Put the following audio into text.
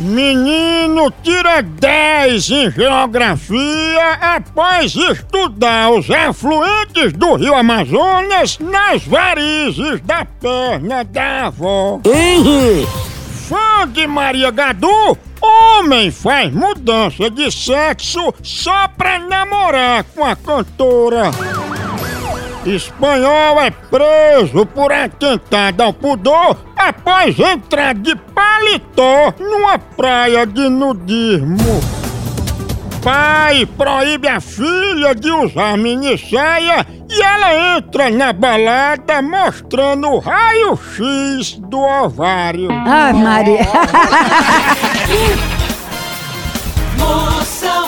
Menino tira 10 em geografia após estudar os afluentes do rio Amazonas nas varizes da perna da avó. Fã de Maria Gadu, homem faz mudança de sexo só pra namorar com a cantora. Espanhol é preso por atentado ao pudor após entrar de paletó numa praia de nudismo. Pai proíbe a filha de usar minissaia e ela entra na balada mostrando o raio-x do ovário. Ai, Maria. Moção